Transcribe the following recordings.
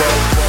whoa.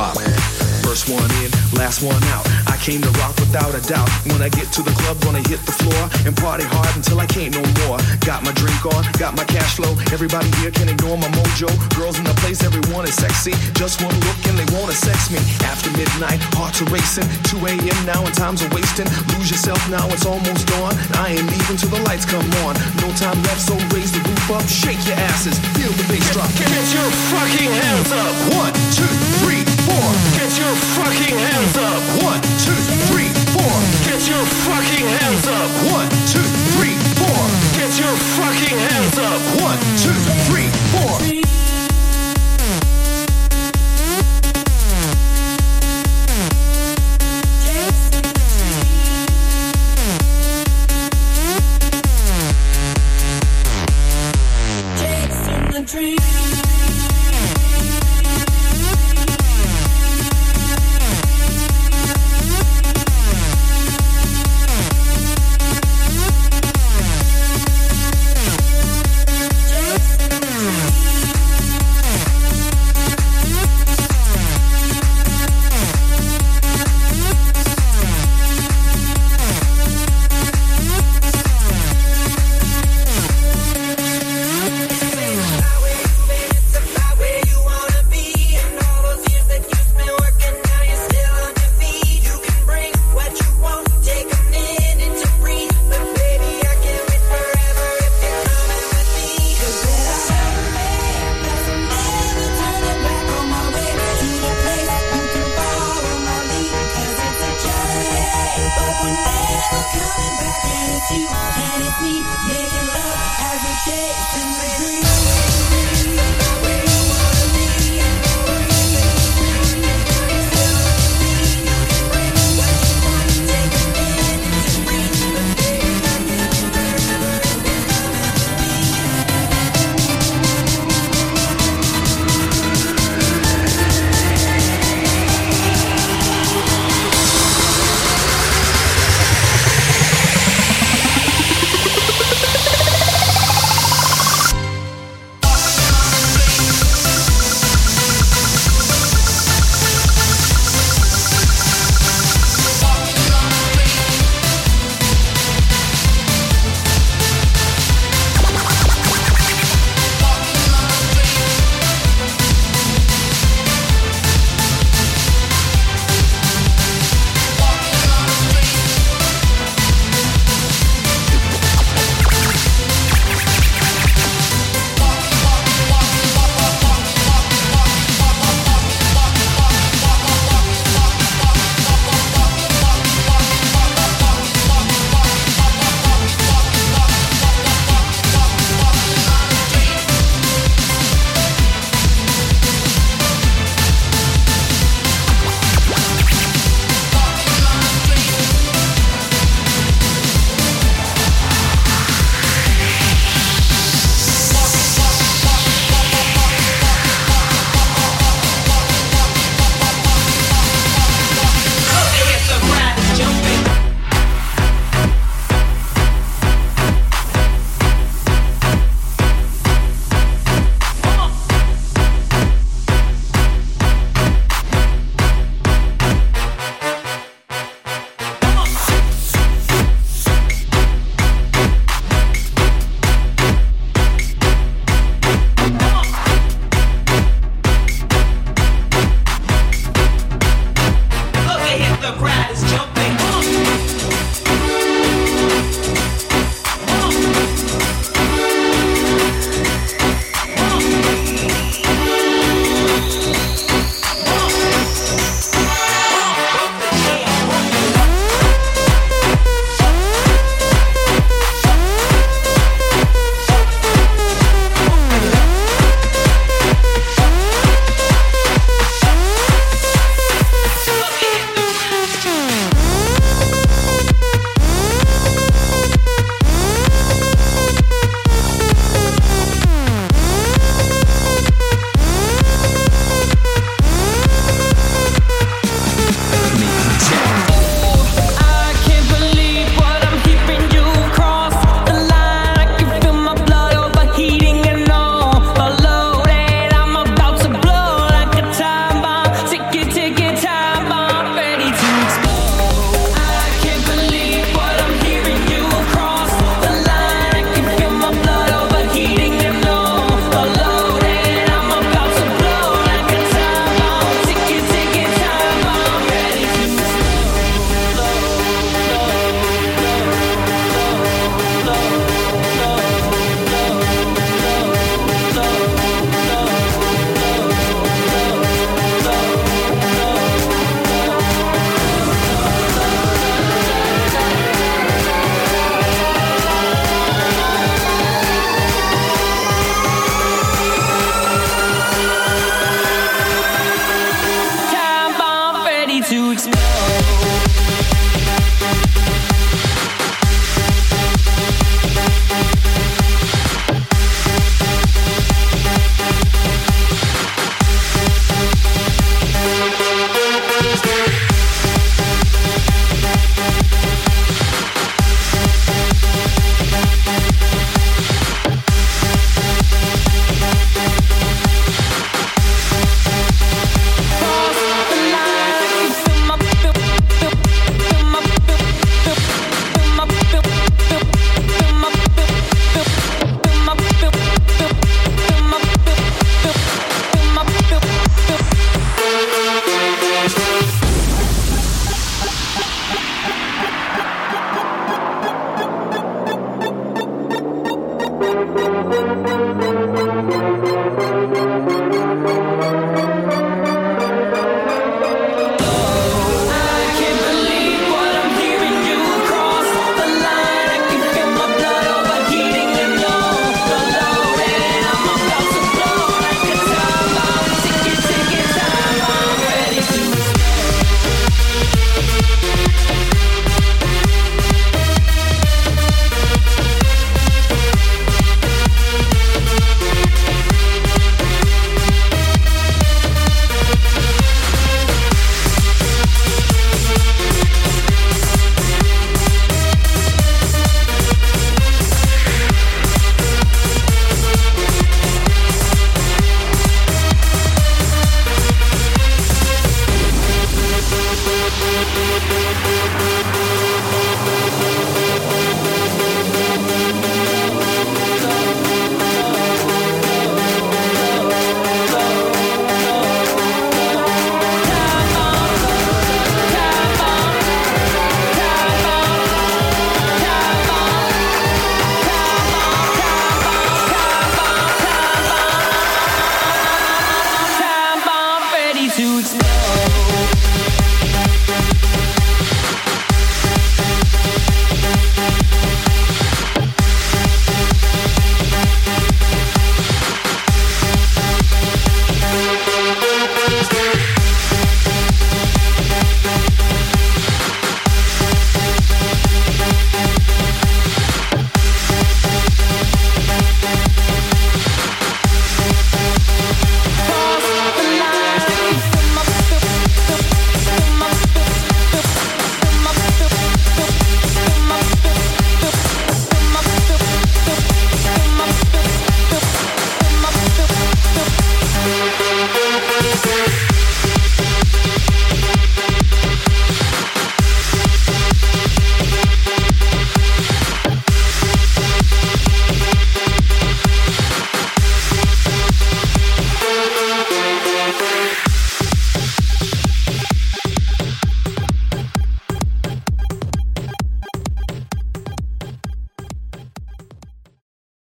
Drop. First one in, last one out. I came to rock without a doubt. When I get to the club, gonna hit the floor and party hard until I can't no more. Got my drink on, got my cash flow. Everybody here can ignore my mojo. Girls in the place, everyone is sexy. Just one look and they wanna sex me. After midnight, hearts are racing. 2 a.m. now and time's are wasting. Lose yourself now, it's almost dawn. I ain't leaving till the lights come on. No time left, so raise the roof up, shake your asses, feel the bass drop. Get, get your fucking hands up. One, two, three, four, get your fucking hands up. One, two, three, four, get your fucking hands up. One, two, three, four, get your fucking hands up. One, two, three, four. dream